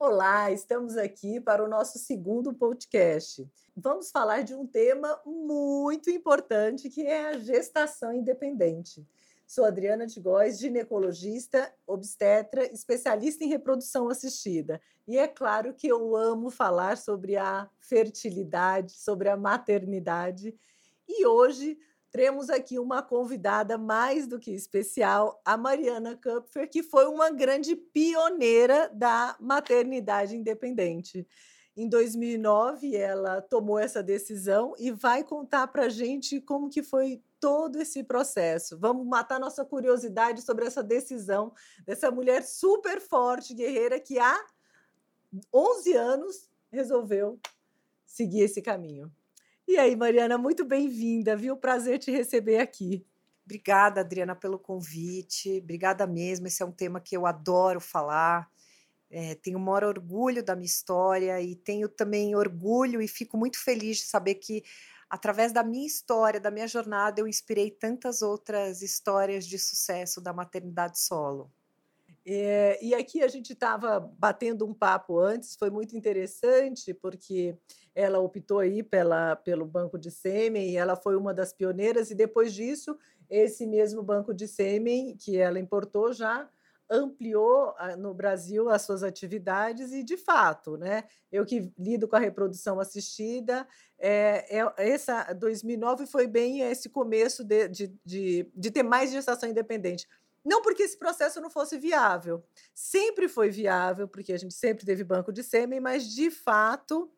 Olá, estamos aqui para o nosso segundo podcast. Vamos falar de um tema muito importante que é a gestação independente. Sou Adriana de Góes, ginecologista, obstetra, especialista em reprodução assistida. E é claro que eu amo falar sobre a fertilidade, sobre a maternidade. E hoje temos aqui uma convidada mais do que especial, a Mariana Kupfer, que foi uma grande pioneira da maternidade independente. Em 2009, ela tomou essa decisão e vai contar para gente como que foi todo esse processo. Vamos matar nossa curiosidade sobre essa decisão dessa mulher super forte, guerreira, que há 11 anos resolveu seguir esse caminho. E aí, Mariana, muito bem-vinda, viu? Prazer te receber aqui. Obrigada, Adriana, pelo convite. Obrigada mesmo. Esse é um tema que eu adoro falar. É, tenho o maior orgulho da minha história e tenho também orgulho e fico muito feliz de saber que, através da minha história, da minha jornada, eu inspirei tantas outras histórias de sucesso da maternidade solo. É, e aqui a gente estava batendo um papo antes, foi muito interessante, porque ela optou aí pela, pelo banco de sêmen e ela foi uma das pioneiras, e depois disso, esse mesmo banco de sêmen que ela importou já ampliou no Brasil as suas atividades e, de fato, né, eu que lido com a reprodução assistida, é, é, essa 2009 foi bem esse começo de, de, de, de ter mais gestação independente. Não porque esse processo não fosse viável, sempre foi viável, porque a gente sempre teve banco de sêmen, mas, de fato,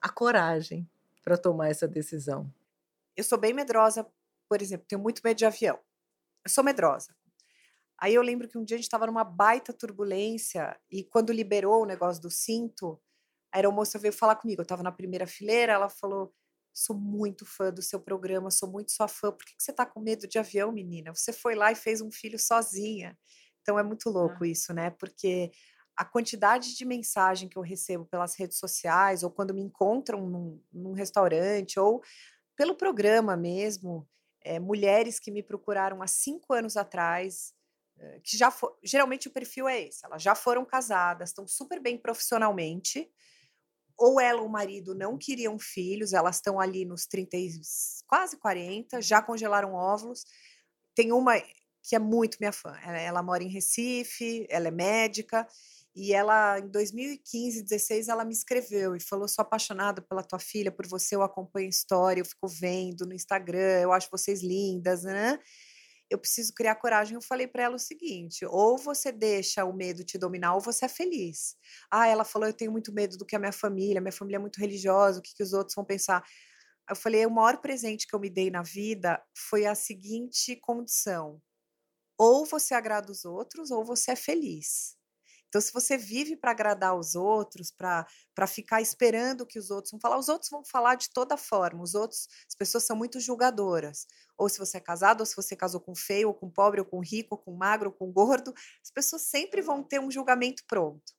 a coragem para tomar essa decisão. Eu sou bem medrosa, por exemplo, tenho muito medo de avião. Eu sou medrosa Aí eu lembro que um dia a gente estava numa baita turbulência e quando liberou o negócio do cinto, a aeromoça veio falar comigo. Eu estava na primeira fileira, ela falou: Sou muito fã do seu programa, sou muito sua fã. Por que, que você está com medo de avião, menina? Você foi lá e fez um filho sozinha. Então é muito louco ah. isso, né? Porque a quantidade de mensagem que eu recebo pelas redes sociais, ou quando me encontram num, num restaurante, ou pelo programa mesmo, é, mulheres que me procuraram há cinco anos atrás, eh, que já for, geralmente o perfil é esse, elas já foram casadas, estão super bem profissionalmente, ou ela ou o marido não queriam filhos, elas estão ali nos 30, quase 40, já congelaram óvulos. Tem uma que é muito minha fã, ela, ela mora em Recife, ela é médica, e ela, em 2015, 16, ela me escreveu e falou: sou apaixonada pela tua filha, por você, eu acompanho a história, eu fico vendo no Instagram, eu acho vocês lindas, né? Eu preciso criar coragem. Eu falei para ela o seguinte: ou você deixa o medo te dominar, ou você é feliz. Ah, ela falou: eu tenho muito medo do que a minha família, minha família é muito religiosa, o que, que os outros vão pensar. Eu falei: o maior presente que eu me dei na vida foi a seguinte condição: ou você agrada os outros, ou você é feliz. Então, se você vive para agradar os outros, para ficar esperando o que os outros vão falar, os outros vão falar de toda forma. Os outros, as pessoas são muito julgadoras. Ou se você é casado, ou se você casou com feio, ou com pobre, ou com rico, ou com magro, ou com gordo, as pessoas sempre vão ter um julgamento pronto.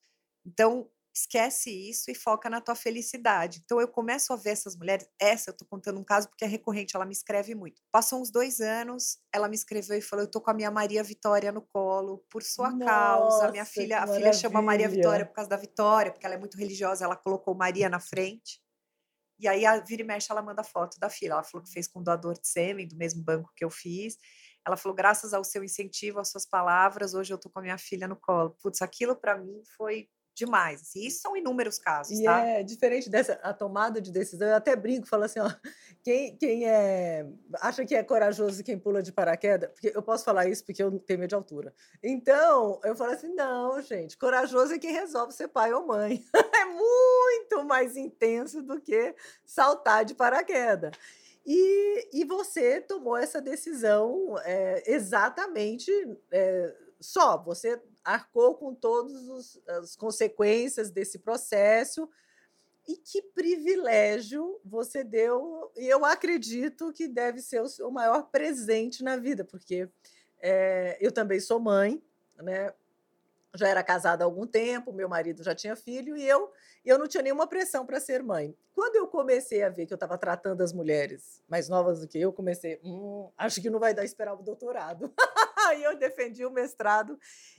Então, esquece isso e foca na tua felicidade. Então eu começo a ver essas mulheres, essa eu tô contando um caso porque é recorrente, ela me escreve muito. Passou uns dois anos, ela me escreveu e falou: Eu tô com a minha Maria Vitória no colo, por sua Nossa, causa. Minha filha, a filha chama Maria Vitória por causa da Vitória, porque ela é muito religiosa, ela colocou Maria na frente. E aí a vira e mexe, ela manda foto da filha. Ela falou que fez com doador de sêmen, do mesmo banco que eu fiz. Ela falou, graças ao seu incentivo, às suas palavras, hoje eu tô com a minha filha no colo. Putz, aquilo para mim foi demais. Assim, isso são inúmeros casos, e tá? É diferente dessa a tomada de decisão. Eu até brinco, falo assim, ó, quem, quem é acha que é corajoso quem pula de paraquedas, porque eu posso falar isso porque eu tenho medo de altura. Então, eu falo assim, não, gente, corajoso é quem resolve ser pai ou mãe. é muito mais intenso do que saltar de paraquedas. E, e você tomou essa decisão é, exatamente é, só. Você arcou com todas as consequências desse processo. E que privilégio você deu, e eu acredito que deve ser o seu maior presente na vida, porque é, eu também sou mãe, né? já era casada há algum tempo, meu marido já tinha filho e eu eu não tinha nenhuma pressão para ser mãe. Quando eu comecei a ver que eu estava tratando as mulheres mais novas do que eu, comecei, hum, acho que não vai dar esperar o doutorado. aí eu defendi o mestrado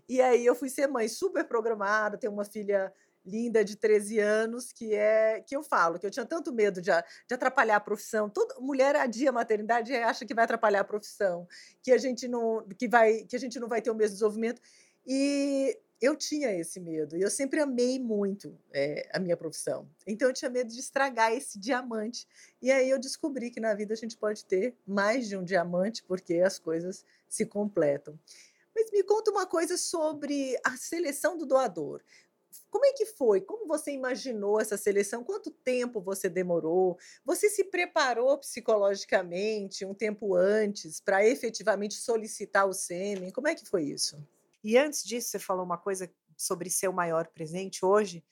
e aí eu fui ser mãe super programada, tenho uma filha linda de 13 anos, que é que eu falo, que eu tinha tanto medo de, de atrapalhar a profissão. Toda mulher adia maternidade e acha que vai atrapalhar a profissão, que a gente não que vai que a gente não vai ter o mesmo desenvolvimento. E eu tinha esse medo e eu sempre amei muito é, a minha profissão. Então eu tinha medo de estragar esse diamante. E aí eu descobri que na vida a gente pode ter mais de um diamante porque as coisas se completam. Mas me conta uma coisa sobre a seleção do doador. Como é que foi? Como você imaginou essa seleção? Quanto tempo você demorou? Você se preparou psicologicamente um tempo antes para efetivamente solicitar o sêmen? Como é que foi isso? E antes disso, você falou uma coisa sobre ser o maior presente. Hoje,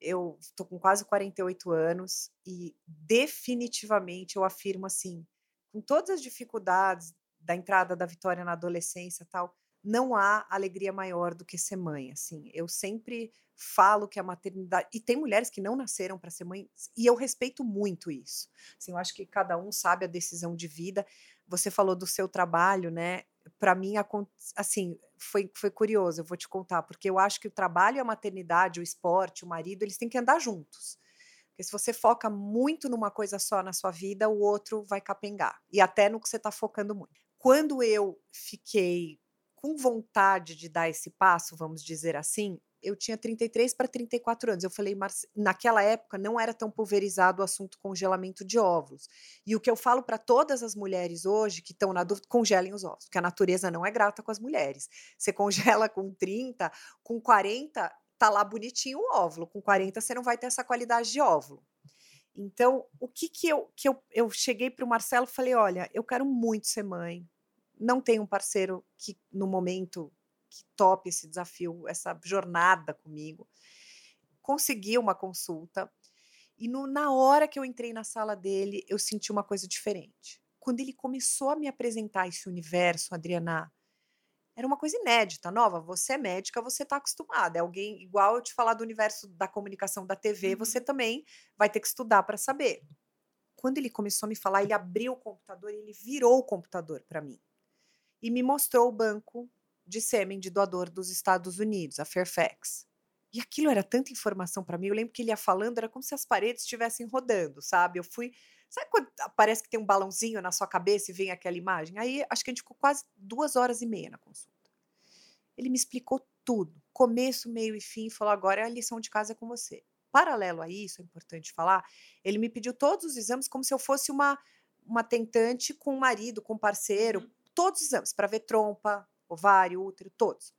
eu estou com quase 48 anos e definitivamente eu afirmo assim, com todas as dificuldades da entrada da Vitória na adolescência tal, não há alegria maior do que ser mãe, assim. Eu sempre falo que a maternidade e tem mulheres que não nasceram para ser mãe e eu respeito muito isso. Assim, eu acho que cada um sabe a decisão de vida. Você falou do seu trabalho, né? Para mim, assim, foi, foi curioso, eu vou te contar, porque eu acho que o trabalho a maternidade, o esporte, o marido, eles têm que andar juntos. Porque se você foca muito numa coisa só na sua vida, o outro vai capengar. E até no que você está focando muito. Quando eu fiquei com vontade de dar esse passo, vamos dizer assim, eu tinha 33 para 34 anos. Eu falei, mas naquela época não era tão pulverizado o assunto congelamento de óvulos. E o que eu falo para todas as mulheres hoje que estão na dúvida, congelem os óvulos, porque a natureza não é grata com as mulheres. Você congela com 30, com 40, tá lá bonitinho o óvulo. Com 40 você não vai ter essa qualidade de óvulo. Então, o que que eu que eu, eu cheguei para o Marcelo e falei, olha, eu quero muito ser mãe não tem um parceiro que no momento que tope esse desafio, essa jornada comigo. Consegui uma consulta e no, na hora que eu entrei na sala dele, eu senti uma coisa diferente. Quando ele começou a me apresentar esse universo, Adriana, era uma coisa inédita, nova. Você é médica, você está acostumada. É alguém igual eu te falar do universo da comunicação da TV, você uhum. também vai ter que estudar para saber. Quando ele começou a me falar, ele abriu o computador e ele virou o computador para mim e me mostrou o banco de sêmen de doador dos Estados Unidos, a Fairfax. E aquilo era tanta informação para mim. Eu lembro que ele ia falando, era como se as paredes estivessem rodando, sabe? Eu fui. Sabe quando parece que tem um balãozinho na sua cabeça e vem aquela imagem? Aí acho que a gente ficou quase duas horas e meia na consulta. Ele me explicou tudo, começo, meio e fim, e falou: agora a lição de casa é com você. Paralelo a isso, é importante falar, ele me pediu todos os exames como se eu fosse uma, uma tentante com um marido, com um parceiro, uhum todos os exames para ver trompa, ovário, útero, todos.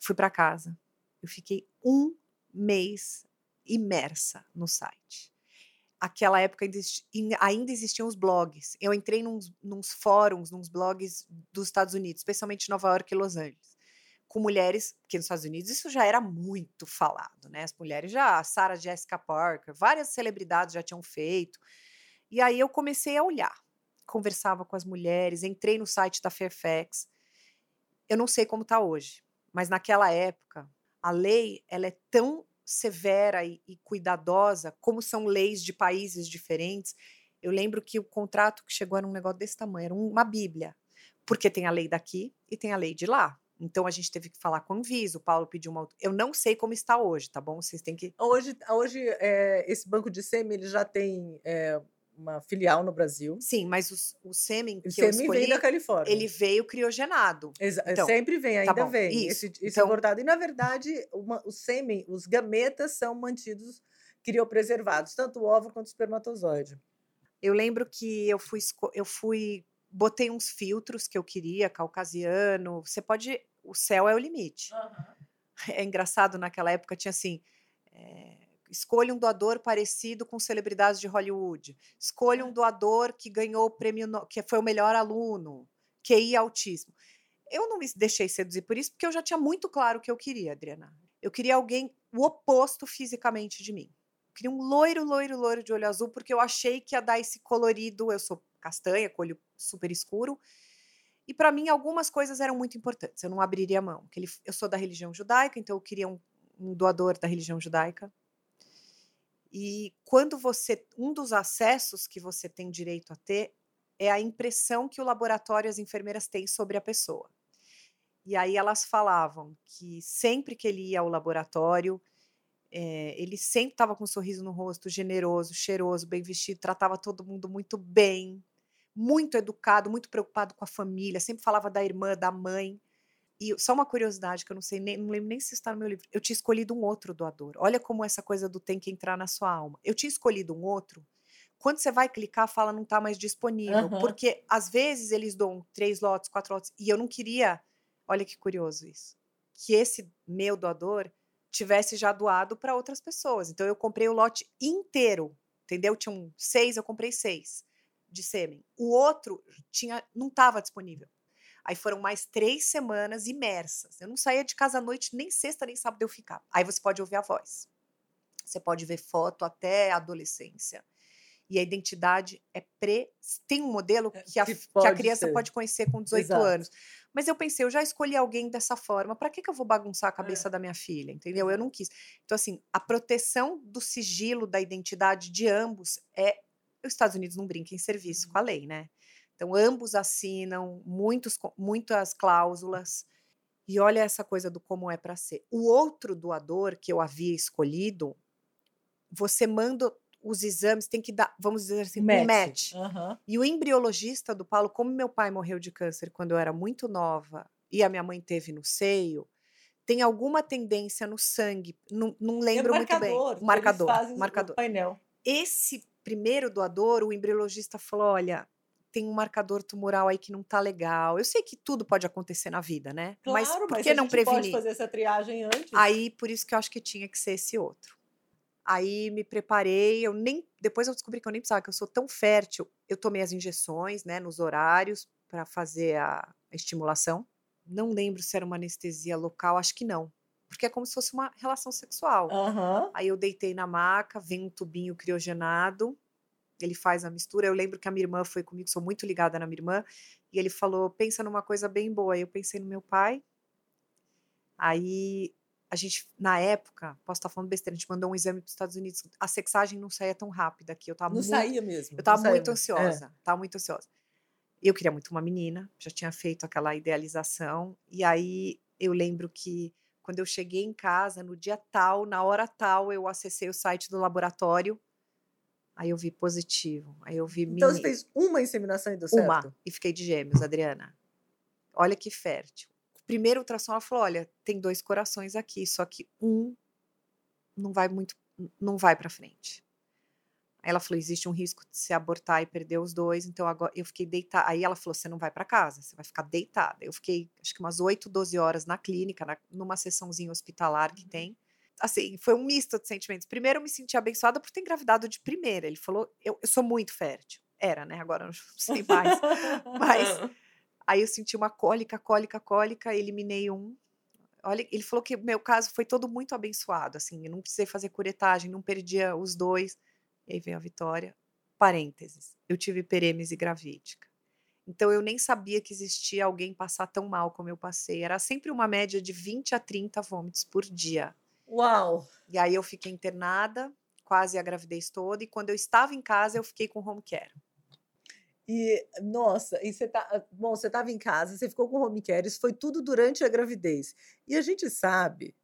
Fui para casa. Eu fiquei um mês imersa no site. Aquela época ainda existiam os blogs. Eu entrei nos, nos fóruns, nos blogs dos Estados Unidos, especialmente Nova York e Los Angeles, com mulheres, que nos Estados Unidos isso já era muito falado, né? As mulheres já, Sarah Jessica Parker, várias celebridades já tinham feito. E aí eu comecei a olhar conversava com as mulheres, entrei no site da Fairfax. Eu não sei como está hoje, mas naquela época a lei ela é tão severa e, e cuidadosa como são leis de países diferentes. Eu lembro que o contrato que chegou era um negócio desse tamanho, era uma bíblia, porque tem a lei daqui e tem a lei de lá. Então a gente teve que falar com o Anvisa, o Paulo pediu uma. Eu não sei como está hoje, tá bom? Vocês têm que. Hoje, hoje é, esse banco de SEMI ele já tem é, uma filial no Brasil. Sim, mas o, o sêmen que o sêmen eu escolhi, vem da Califórnia. ele veio criogenado. Exa então, sempre vem, tá ainda tá vem. Isso. Esse, esse então. E, na verdade, uma, o sêmen, os gametas são mantidos criopreservados, tanto o óvulo quanto o espermatozoide. Eu lembro que eu fui, eu fui, botei uns filtros que eu queria, caucasiano. Você pode, o céu é o limite. Uhum. É engraçado, naquela época tinha assim... É, Escolha um doador parecido com celebridades de Hollywood. Escolha um doador que ganhou o prêmio, que foi o melhor aluno, QI autismo. Eu não me deixei seduzir por isso, porque eu já tinha muito claro o que eu queria, Adriana. Eu queria alguém o oposto fisicamente de mim. Eu queria um loiro, loiro, loiro de olho azul, porque eu achei que ia dar esse colorido. Eu sou castanha, com olho super escuro. E para mim, algumas coisas eram muito importantes. Eu não abriria a mão. Eu sou da religião judaica, então eu queria um, um doador da religião judaica. E quando você. Um dos acessos que você tem direito a ter é a impressão que o laboratório e as enfermeiras têm sobre a pessoa. E aí elas falavam que sempre que ele ia ao laboratório, É, ele sempre estava com um sorriso no rosto, generoso, cheiroso, bem vestido, tratava todo mundo muito bem, muito educado, muito preocupado com a família, sempre falava da irmã, da mãe. E só uma curiosidade que eu não sei, nem, não lembro nem se está no meu livro. Eu tinha escolhido um outro doador. Olha como essa coisa do tem que entrar na sua alma. Eu tinha escolhido um outro. Quando você vai clicar, fala não está mais disponível. Aham. Porque às vezes eles dão três lotes, quatro lotes. E eu não queria. Olha que curioso isso. Que esse meu doador tivesse já doado para outras pessoas. Então eu comprei o lote inteiro. Entendeu? Tinham seis, eu comprei seis de sêmen. O outro tinha, não estava disponível. Aí foram mais três semanas imersas. Eu não saía de casa à noite, nem sexta, nem sábado eu ficava. Aí você pode ouvir a voz. Você pode ver foto até a adolescência. E a identidade é pre. Tem um modelo É, que a, que que a criança ser. pode conhecer com 18 Exato. anos. Mas eu pensei, eu já escolhi alguém dessa forma, para que, que eu vou bagunçar a É. cabeça da minha filha? Entendeu? Eu não quis. Então, assim, a proteção do sigilo da identidade de ambos é. Os Estados Unidos não brinca em serviço Uhum. com a lei, né? Então, ambos assinam muitos, muitas cláusulas. E olha essa coisa do como é para ser. O outro doador que eu havia escolhido, você manda os exames, tem que dar, vamos dizer assim, um match. Aham. E o embriologista do Paulo, como meu pai morreu de câncer quando eu era muito nova e a minha mãe teve no seio, tem alguma tendência no sangue, não, não lembro é muito bem. marcador, O marcador, fazem o marcador. painel. Esse primeiro doador, o embriologista falou: olha, tem um marcador tumoral aí que não tá legal. Eu sei que tudo pode acontecer na vida, né? Claro, mas por mas que não gente pode prevenir? fazer essa triagem antes. Aí, por isso que eu acho que tinha que ser esse outro. Aí me preparei, eu nem depois eu descobri que eu nem precisava, que eu sou tão fértil. Eu tomei as injeções, né, nos horários para fazer a, estimulação. Não lembro se era uma anestesia local, acho que não, porque é como se fosse uma relação sexual. Aham. Aí eu deitei na maca, vem um tubinho criogenado, ele faz a mistura. Eu lembro que a minha irmã foi comigo, sou muito ligada na minha irmã, e ele falou: pensa numa coisa bem boa. Eu pensei no meu pai. Aí a gente, na época, posso estar falando besteira, a gente mandou um exame para os Estados Unidos. A sexagem não saía tão rápida aqui. Eu tava Não muito, saía mesmo. eu não tava saía muito. É. ansiosa, tava muito ansiosa. Eu queria muito uma menina, já tinha feito aquela idealização, e aí eu lembro que quando eu cheguei em casa, no dia tal, na hora tal, eu acessei o site do laboratório, aí eu vi positivo, aí eu vi Então você meni- fez uma inseminação e deu certo? uma, e fiquei de gêmeos, Adriana. Olha que fértil. Primeiro ultrassom, ela falou, olha, tem dois corações aqui, só que um não vai muito, não vai para frente. Aí ela falou, existe um risco de se abortar e perder os dois, então agora eu fiquei deitada. Aí ela falou, você não vai para casa, você vai ficar deitada. Eu fiquei, acho que umas 8, 12 horas na clínica, na- numa sessãozinha hospitalar que tem. Assim, foi um misto de sentimentos. Primeiro, eu me senti abençoada por ter engravidado de primeira. Ele falou, eu, eu sou muito fértil. Era, né? Agora eu não sei mais. Mas- Aí eu senti uma cólica, cólica, cólica, eliminei um. Olha, ele falou que meu caso foi todo muito abençoado, assim, eu não precisei fazer curetagem, não perdia os dois. E aí veio a vitória. Parênteses, eu tive perêmese gravídica. Então eu nem sabia que existia alguém passar tão mal como eu passei. Era sempre uma média de 20 a 30 vômitos por dia. Uau! E aí eu fiquei internada, quase a gravidez toda, e quando eu estava em casa, eu fiquei com home care. E, nossa, e você tá. Bom, você estava em casa, você ficou com home care, isso foi tudo durante a gravidez. E a gente sabe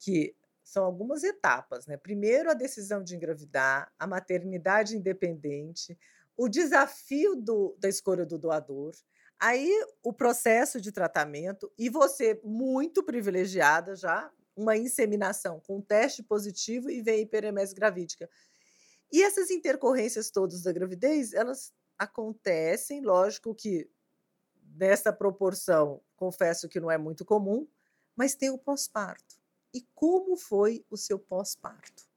que são algumas etapas, né? Primeiro, a decisão de engravidar, a maternidade independente, o desafio do- da escolha do doador, aí o processo de tratamento, e você, muito privilegiada já, uma inseminação com teste positivo e veio hiperemese gravídica. E essas intercorrências todas da gravidez, elas acontecem, lógico que nessa proporção, confesso que não é muito comum, mas tem o pós-parto. E como foi o seu pós-parto?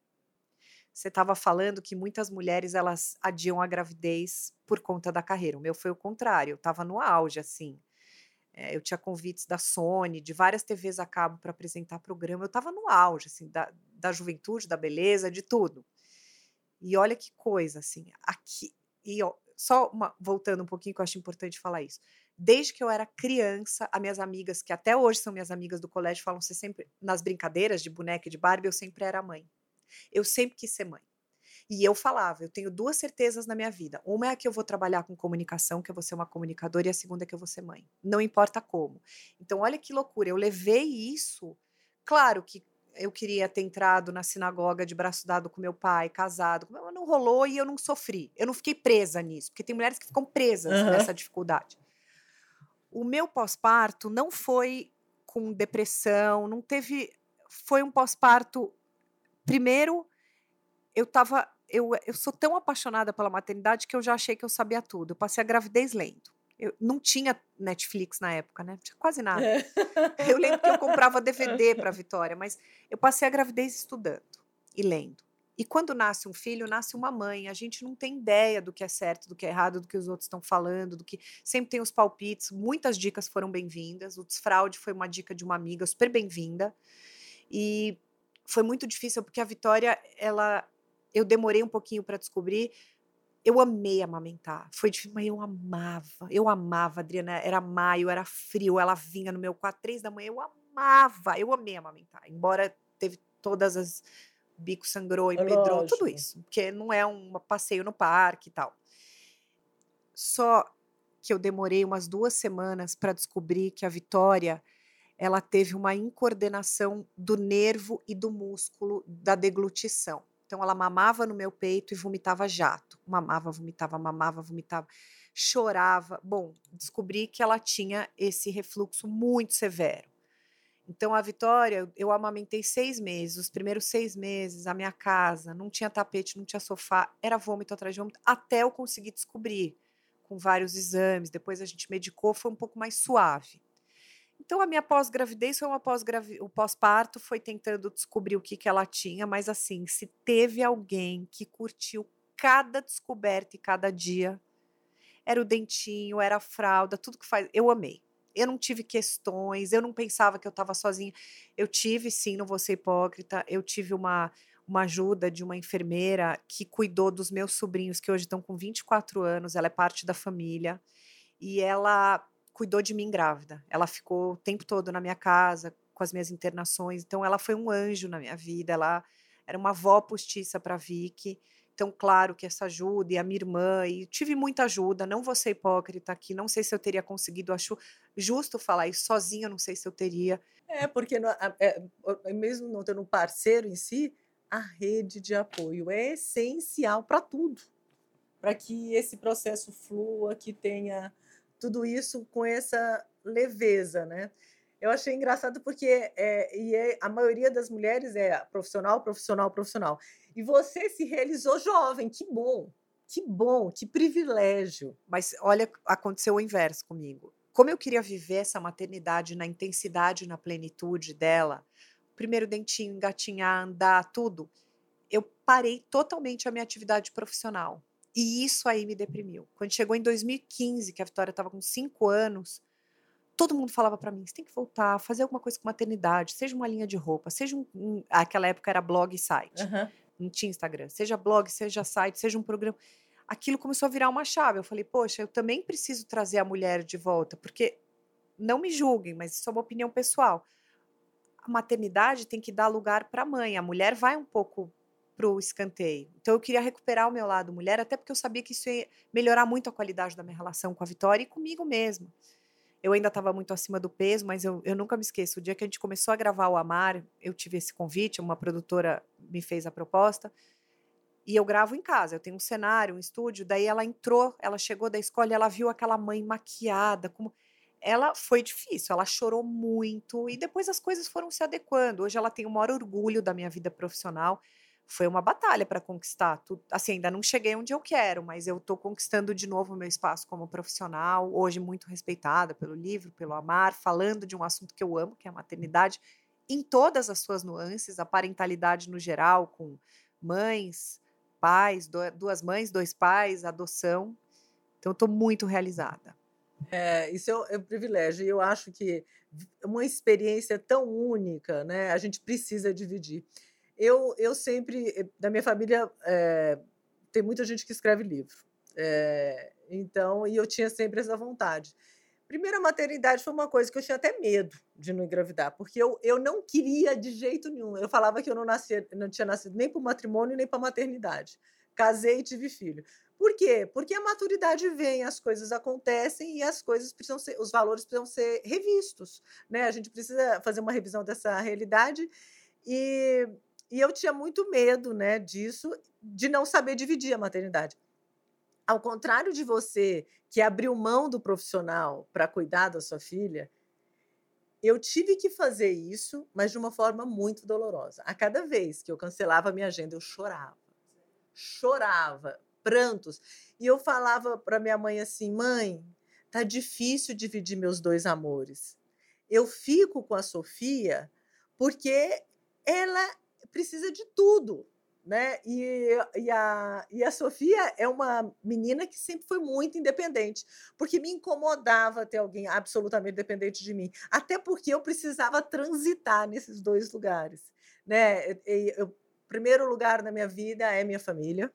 Você estava falando que muitas mulheres elas adiam a gravidez por conta da carreira. O meu foi o contrário. Eu estava no auge, assim. É, eu tinha convites da Sony, de várias TVs a cabo para apresentar programa. Eu estava no auge, assim, da, da juventude, da beleza, de tudo. E olha que coisa, assim. Aqui e ó, só uma- voltando um pouquinho, que eu acho importante falar isso. Desde que eu era criança, as minhas amigas, que até hoje são minhas amigas do colégio, falam sempre nas brincadeiras de boneca e de Barbie, eu sempre era mãe. Eu sempre quis ser mãe. E eu falava, eu tenho duas certezas na minha vida. Uma é que eu vou trabalhar com comunicação, que eu vou ser uma comunicadora, e a segunda é que eu vou ser mãe. Não importa como. Então, olha que loucura. Eu levei isso. Claro que eu queria ter entrado na sinagoga de braço dado com meu pai, casado, mas não rolou e eu não sofri. Eu não fiquei presa nisso, porque tem mulheres que ficam presas uhum. nessa dificuldade. O meu pós-parto não foi com depressão, não teve. Foi um pós-parto. Primeiro, eu tava. Eu, eu sou tão apaixonada pela maternidade que eu já achei que eu sabia tudo. Eu passei a gravidez lendo. Eu não tinha Netflix na época, né? Tinha quase nada. É. Eu lembro que eu comprava DVD para Vitória, mas eu passei a gravidez estudando e lendo. E quando nasce um filho, nasce uma mãe. A gente não tem ideia do que é certo, do que é errado, do que os outros estão falando, do que sempre tem os palpites. Muitas dicas foram bem-vindas. O desfraude foi uma dica de uma amiga super bem-vinda. E foi muito difícil porque a Vitória, ela eu demorei um pouquinho para descobrir, eu amei amamentar. Foi difícil, mas eu amava. Eu amava, Adriana. Era maio, era frio, ela vinha no meu quarto, três da manhã. Eu amava. Eu amei amamentar. Embora teve todas as. Bico sangrou, empedrou, Lógico. tudo isso. Porque não é um passeio no parque e tal. Só que eu demorei umas duas semanas para descobrir que a Vitória ela teve uma incoordenação do nervo e do músculo da deglutição. Então ela mamava no meu peito e vomitava jato. Mamava, vomitava, mamava, vomitava, chorava. Bom, descobri que ela tinha esse refluxo muito severo. Então a Vitória, eu amamentei seis meses. Os primeiros seis meses, a minha casa não tinha tapete, não tinha sofá, era vômito atrás de vômito, até eu conseguir descobrir com vários exames. Depois a gente medicou, foi um pouco mais suave. Então, a minha pós-gravidez foi uma pós o pós-parto foi tentando descobrir o que, que ela tinha, mas assim, se teve alguém que curtiu cada descoberta e cada dia, era o dentinho, era a fralda, tudo que faz. Eu amei. Eu não tive questões, eu não pensava que eu estava sozinha. Eu tive, sim, não vou ser hipócrita, eu tive uma, uma ajuda de uma enfermeira que cuidou dos meus sobrinhos, que hoje estão com 24 anos, ela é parte da família. E ela cuidou de mim grávida. Ela ficou o tempo todo na minha casa, com as minhas internações. Então, ela foi um anjo na minha vida. Ela era uma avó postiça para Vicky. Então, claro que essa ajuda, e a minha irmã, e tive muita ajuda, não vou ser hipócrita aqui, não sei se eu teria conseguido, acho justo falar isso, sozinha não sei se eu teria. É, porque é, mesmo não tendo um parceiro em si, a rede de apoio é essencial para tudo, para que esse processo flua, que tenha tudo isso com essa leveza, né? Eu achei engraçado porque é, e é, a maioria das mulheres é profissional, profissional, profissional. E você se realizou jovem, que bom, que bom, que privilégio. Mas olha, aconteceu o inverso comigo. Como eu queria viver essa maternidade na intensidade, na plenitude dela, primeiro dentinho, engatinhar, andar, tudo, eu parei totalmente a minha atividade profissional. E isso aí me deprimiu. Quando chegou em 2015, que a Vitória estava com cinco anos, todo mundo falava para mim: você tem que voltar, fazer alguma coisa com maternidade, seja uma linha de roupa, seja um. um aquela época era blog e site, uhum. não tinha Instagram, seja blog, seja site, seja um programa. Aquilo começou a virar uma chave. Eu falei: poxa, eu também preciso trazer a mulher de volta, porque não me julguem, mas isso é uma opinião pessoal. A maternidade tem que dar lugar para a mãe. A mulher vai um pouco para o escanteio. Então eu queria recuperar o meu lado mulher, até porque eu sabia que isso ia melhorar muito a qualidade da minha relação com a Vitória e comigo mesma. Eu ainda estava muito acima do peso, mas eu, eu nunca me esqueço. O dia que a gente começou a gravar o Amar, eu tive esse convite, uma produtora me fez a proposta. E eu gravo em casa, eu tenho um cenário, um estúdio. Daí ela entrou, ela chegou da escola e ela viu aquela mãe maquiada, como ela foi difícil, ela chorou muito e depois as coisas foram se adequando. Hoje ela tem o maior orgulho da minha vida profissional foi uma batalha para conquistar. Tudo, assim, ainda não cheguei onde eu quero, mas eu estou conquistando de novo o meu espaço como profissional, hoje muito respeitada pelo livro, pelo amar, falando de um assunto que eu amo, que é a maternidade, em todas as suas nuances, a parentalidade no geral, com mães, pais, duas mães, dois pais, adoção. Então, estou muito realizada. É, isso é um, é um privilégio. E eu acho que uma experiência tão única, né? A gente precisa dividir. Eu, eu sempre, da minha família, é, tem muita gente que escreve livro. É, então, e eu tinha sempre essa vontade. Primeira maternidade foi uma coisa que eu tinha até medo de não engravidar, porque eu, eu não queria de jeito nenhum. Eu falava que eu não, nascia, não tinha nascido nem para o matrimônio nem para a maternidade. Casei e tive filho. Por quê? Porque a maturidade vem, as coisas acontecem e as coisas precisam ser, os valores precisam ser revistos, né? A gente precisa fazer uma revisão dessa realidade E, e eu tinha muito medo né, disso, de não saber dividir a maternidade. Ao contrário de você, que abriu mão do profissional para cuidar da sua filha, eu tive que fazer isso, mas de uma forma muito dolorosa. A cada vez que eu cancelava a minha agenda, eu chorava. Chorava, prantos. E eu falava para minha mãe assim: mãe, tá difícil dividir meus dois amores. Eu fico com a Sofia porque ela precisa de tudo né? E, e, a, e a Sofia é uma menina que sempre foi muito independente, porque me incomodava ter alguém absolutamente dependente de mim, até porque eu precisava transitar nesses dois lugares, né? O primeiro lugar na minha vida é minha família,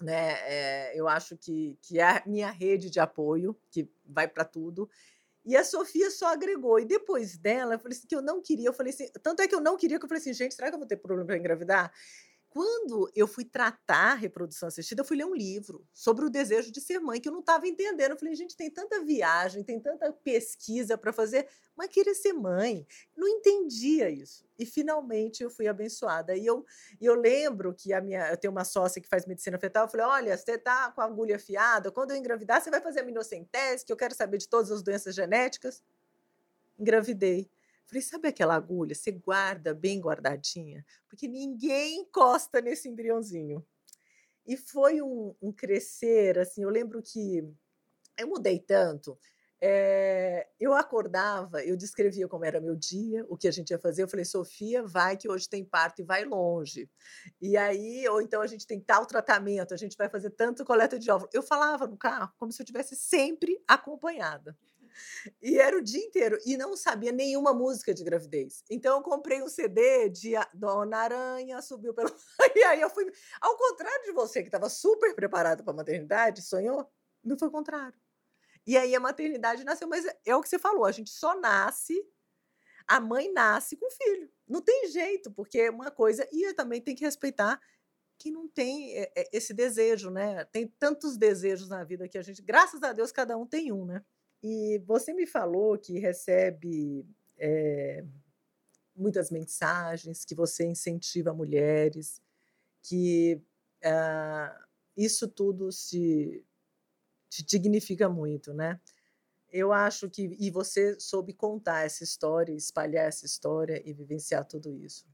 né? É, eu acho que, que é a minha rede de apoio, que vai para tudo. E a Sofia só agregou. E depois dela, eu falei assim, que eu não queria. Eu falei assim, tanto é que eu não queria que eu falei assim, gente, será que eu vou ter problema para engravidar? Quando eu fui tratar a reprodução assistida, eu fui ler um livro sobre o desejo de ser mãe, que eu não estava entendendo. Eu falei, gente, tem tanta viagem, tem tanta pesquisa para fazer, mas queria ser mãe. Não entendia isso. E finalmente eu fui abençoada. E eu, eu lembro que a minha, eu tenho uma sócia que faz medicina fetal, eu falei: olha, você está com a agulha afiada, quando eu engravidar, você vai fazer a minocentese, que eu quero saber de todas as doenças genéticas. Engravidei. Falei, sabe aquela agulha? Você guarda bem guardadinha, porque ninguém encosta nesse embriãozinho. E foi um, um crescer, assim, eu lembro que eu mudei tanto. É, eu acordava, eu descrevia como era meu dia, o que a gente ia fazer. Eu falei, Sofia, vai que hoje tem parto e vai longe. E aí, ou então a gente tem tal tratamento, a gente vai fazer tanto coleta de óvulos. Eu falava no carro como se eu tivesse sempre acompanhada. E era o dia inteiro. E não sabia nenhuma música de gravidez. Então eu comprei um CD de Dona Aranha subiu pelo. E aí eu fui. Ao contrário de você, que estava super preparado para a maternidade, sonhou, não foi o contrário. E aí a maternidade nasceu, mas é o que você falou, a gente só nasce, a mãe nasce com filho. Não tem jeito, porque é uma coisa. E também tem que respeitar quem não tem eh, eh, esse desejo, né? Tem tantos desejos na vida que a gente, graças a Deus, cada um tem um, né? E você me falou que recebe é, muitas mensagens, que você incentiva mulheres, que ah, isso tudo se te dignifica muito, né? Eu acho que e você soube contar essa história, espalhar essa história e vivenciar tudo isso.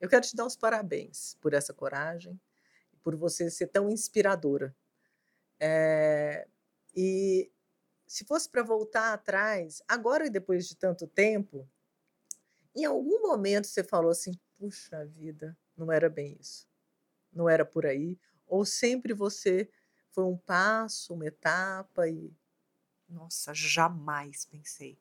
Eu quero te dar os parabéns por essa coragem, por você ser tão inspiradora. É, e se fosse para voltar atrás, agora e depois de tanto tempo, em algum momento você falou assim: puxa vida, não era bem isso, não era por aí, ou sempre você foi um passo, uma etapa e. Nossa, jamais pensei.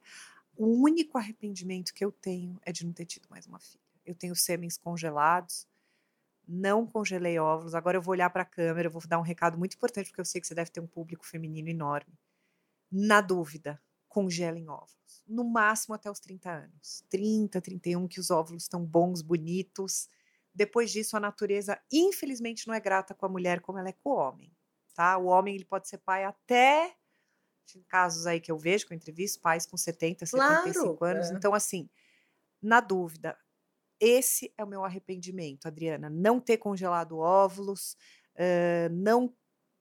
O único arrependimento que eu tenho é de não ter tido mais uma filha. Eu tenho sêmens congelados, não congelei óvulos. Agora eu vou olhar para a câmera, eu vou dar um recado muito importante, porque eu sei que você deve ter um público feminino enorme. Na dúvida, congelem óvulos. No máximo até os 30 anos. 30, 31, que os óvulos estão bons, bonitos. Depois disso, a natureza, infelizmente, não é grata com a mulher como ela é com o homem. Tá? O homem ele pode ser pai até. Tem casos aí que eu vejo, que eu entrevisto, pais com 70, 75 claro, anos. É. Então, assim, na dúvida, esse é o meu arrependimento, Adriana. Não ter congelado óvulos, uh, não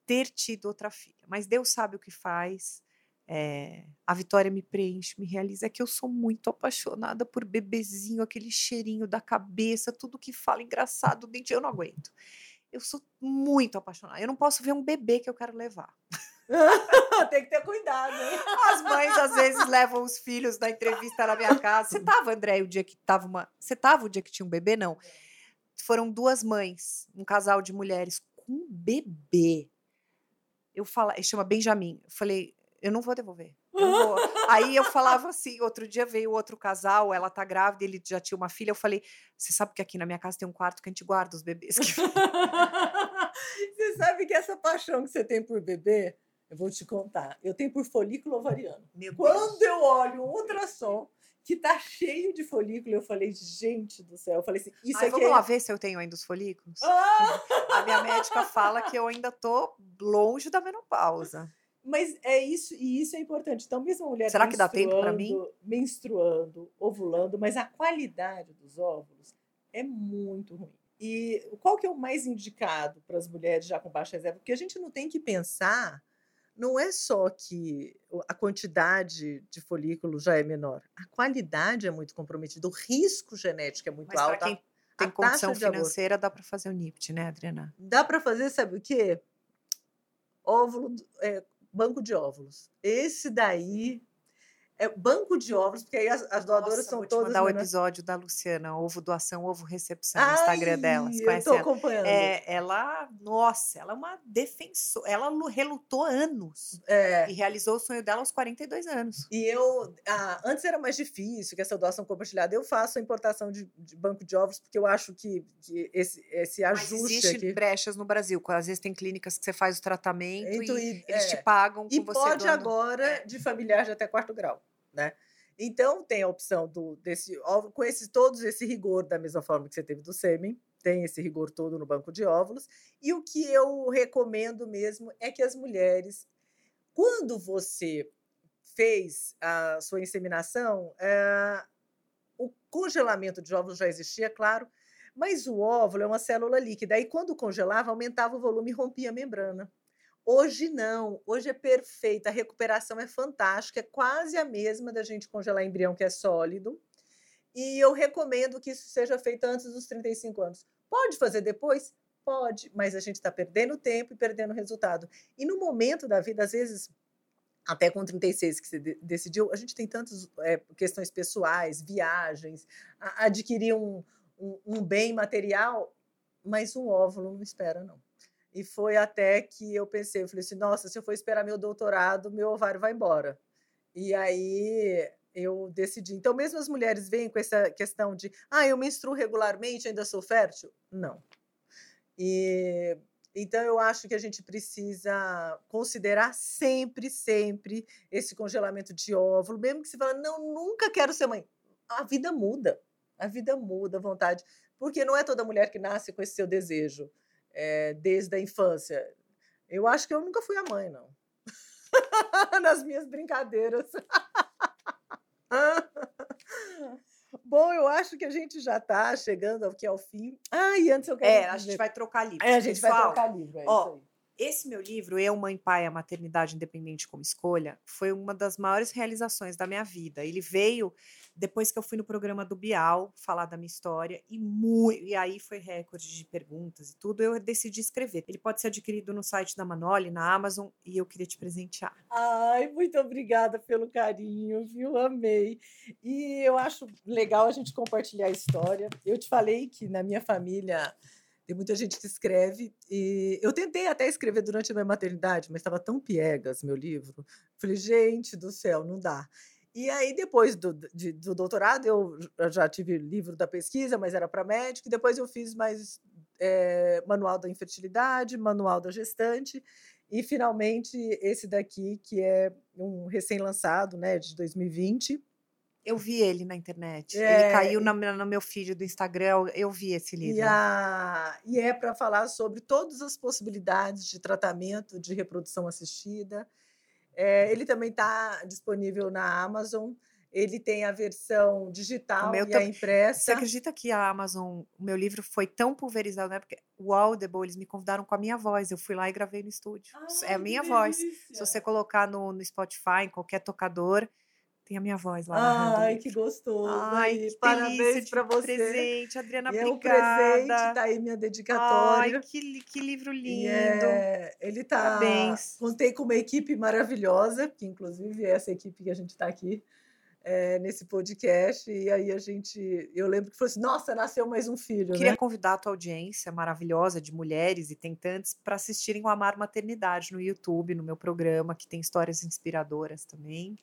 ter tido outra filha. Mas Deus sabe o que faz. É, a Vitória me preenche, me realiza. É que eu sou muito apaixonada por bebezinho, aquele cheirinho da cabeça, tudo que fala engraçado, dente, eu não aguento. Eu sou muito apaixonada. Eu não posso ver um bebê que eu quero levar. Tem que ter cuidado, hein? As mães às vezes levam os filhos na entrevista na minha casa. Você tava, André, o dia que tava uma. Você tava o dia que tinha um bebê? Não. Foram duas mães, um casal de mulheres com um bebê. Eu falo, chama Benjamin. Eu falei, eu não vou devolver. Não vou. Aí eu falava assim, outro dia veio outro casal, ela tá grávida, ele já tinha uma filha, eu falei, você sabe que aqui na minha casa tem um quarto que a gente guarda os bebês. você sabe que essa paixão que você tem por bebê, eu vou te contar, eu tenho por folículo ovariano. Meu Quando Deus. eu olho um ultrassom, que tá cheio de folículo. Eu falei, gente do céu. Eu falei assim, isso Ai, aqui. Vamos é... lá ver se eu tenho ainda os folículos? Ah! A minha médica fala que eu ainda tô longe da menopausa. Mas é isso, e isso é importante. Então, mesmo a mulher. Será que dá tempo para mim? Menstruando, ovulando, mas a qualidade dos óvulos É muito ruim. E qual que é o mais indicado para as mulheres já com baixa reserva? Porque a gente não tem que pensar, não é só que a quantidade de folículos já é menor, a qualidade é muito comprometida, o risco genético é muito Mas alto. quem tem a condição financeira, dá para fazer o NIPT, né, Adriana? Dá para fazer, sabe o quê? Óvulo, é, banco de óvulos. Esse daí é banco de óvulos, porque aí as, as doadoras Nossa, são vou te todas. mandar o menores. episódio da Luciana, ovo doação, ovo recepção, no Instagram dela. Você Ai, eu tô ela? acompanhando. É, ela, nossa, ela é uma defensora. Ela lu- relutou anos É. e realizou o sonho dela aos 42 anos. E eu, ah, antes era mais difícil que essa doação compartilhada. Eu faço a importação de, de banco de óvulos porque eu acho que, que esse, esse Mas ajuste existe aqui. brechas no Brasil. Às vezes tem clínicas que você faz o tratamento e eles é. te pagam com E você pode doando. agora É. de familiar de até quarto grau, né? Então tem a opção do desse com esse todos esse rigor da mesma forma que você teve do sêmen, tem esse rigor todo no banco de óvulos. E o que eu recomendo mesmo é que as mulheres, quando você fez a sua inseminação, eh, o congelamento de óvulos já existia, claro, mas o óvulo é uma célula líquida. E quando congelava, aumentava o volume e rompia a membrana. Hoje não, hoje é perfeita, a recuperação é fantástica, é quase a mesma da gente congelar embrião que é sólido. E eu recomendo que isso seja feito antes dos 35 anos. Pode fazer depois? Pode, mas a gente está perdendo tempo e perdendo resultado. E no momento da vida, às vezes, até com 36 que você de- decidiu, a gente tem tantas eh, questões pessoais, viagens, adquirir um, um, um bem material, mas um óvulo não espera, não. E foi até que eu pensei, eu falei assim, nossa, se eu for esperar meu doutorado, meu ovário vai embora. E aí eu decidi. Então, mesmo as mulheres vêm com essa questão de, ah, eu menstruo regularmente, ainda sou fértil? Não. E então eu acho que a gente precisa considerar sempre, sempre esse congelamento de óvulo, mesmo que você fala, não, nunca quero ser mãe. A vida muda, a vida muda, a vontade, porque não é toda mulher que nasce com esse seu desejo eh, desde a infância. Eu acho que eu nunca fui a mãe, não. Nas minhas brincadeiras. Bom, eu acho que a gente já está chegando aqui ao fim. Ah, e antes eu quero. É, a gente vai trocar livros. É, a gente vai Pessoal, trocar livro. É ó, isso aí. Esse meu livro, Eu, Mãe, Pai, a Maternidade Independente como Escolha, foi uma das maiores realizações da minha vida. Ele veio depois que eu fui no programa do Bial falar da minha história e, mu- e aí foi recorde de perguntas e tudo. Eu decidi escrever. Ele pode ser adquirido no site da Manoli, na Amazon, e eu queria te presentear. Ai, muito obrigada pelo carinho, viu? Amei. E eu acho legal a gente compartilhar a história. Eu te falei que na minha família tem muita gente que escreve. E eu tentei até escrever durante a minha maternidade, mas estava tão piegas meu livro. Falei, gente do céu, não dá. E aí, depois do, de- do doutorado, eu já tive livro da pesquisa, mas era para médico. E depois eu fiz mais eh, manual da infertilidade, manual da gestante. E finalmente esse daqui, que é um recém-lançado, né, de 2020. Eu vi ele na internet. É, ele caiu na no meu feed do Instagram. eu- Eu vi esse livro. E, a, e é para falar sobre todas as possibilidades de tratamento de reprodução assistida. É, ele também está disponível na Amazon. Ele tem a versão digital e a tam- Você impressa. acredita que a Amazon, o meu livro foi tão pulverizado na época? O Audible, eles me convidaram com a minha voz. Eu fui lá e gravei no estúdio. é a minha voz. Se você colocar no, no Spotify, em qualquer tocador, tem a minha voz lá Ai, que gostoso. Ai, que Parabéns para você. presente, Adriana, E é um obrigada. presente, tá aí minha dedicatória. Ai, que, que livro lindo. é, ele tá. Parabéns. Contei com uma equipe maravilhosa, que inclusive é essa equipe que a gente está aqui é, nesse podcast. E aí a gente. Eu lembro que falou assim: nossa, nasceu mais um filho. Queria né? convidar a tua audiência maravilhosa de mulheres e tentantes para assistirem o Amar Maternidade no YouTube, no meu programa, que tem histórias inspiradoras também.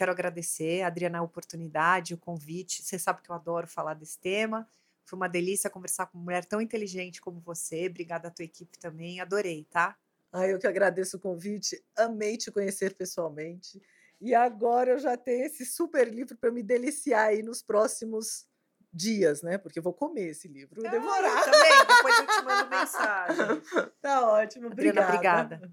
Quero agradecer, Adriana, a oportunidade, o convite. Você sabe que eu adoro falar desse tema. Foi uma delícia conversar com uma mulher tão inteligente como você. Obrigada à tua equipe também. Adorei, tá? Ah, eu que agradeço o convite, amei te conhecer pessoalmente. E agora eu já tenho esse super livro para me deliciar aí nos próximos dias, né? Porque eu vou comer esse livro e Ah, devorar. também. Depois eu te mando mensagem. Tá ótimo, Adriana, obrigada. obrigada.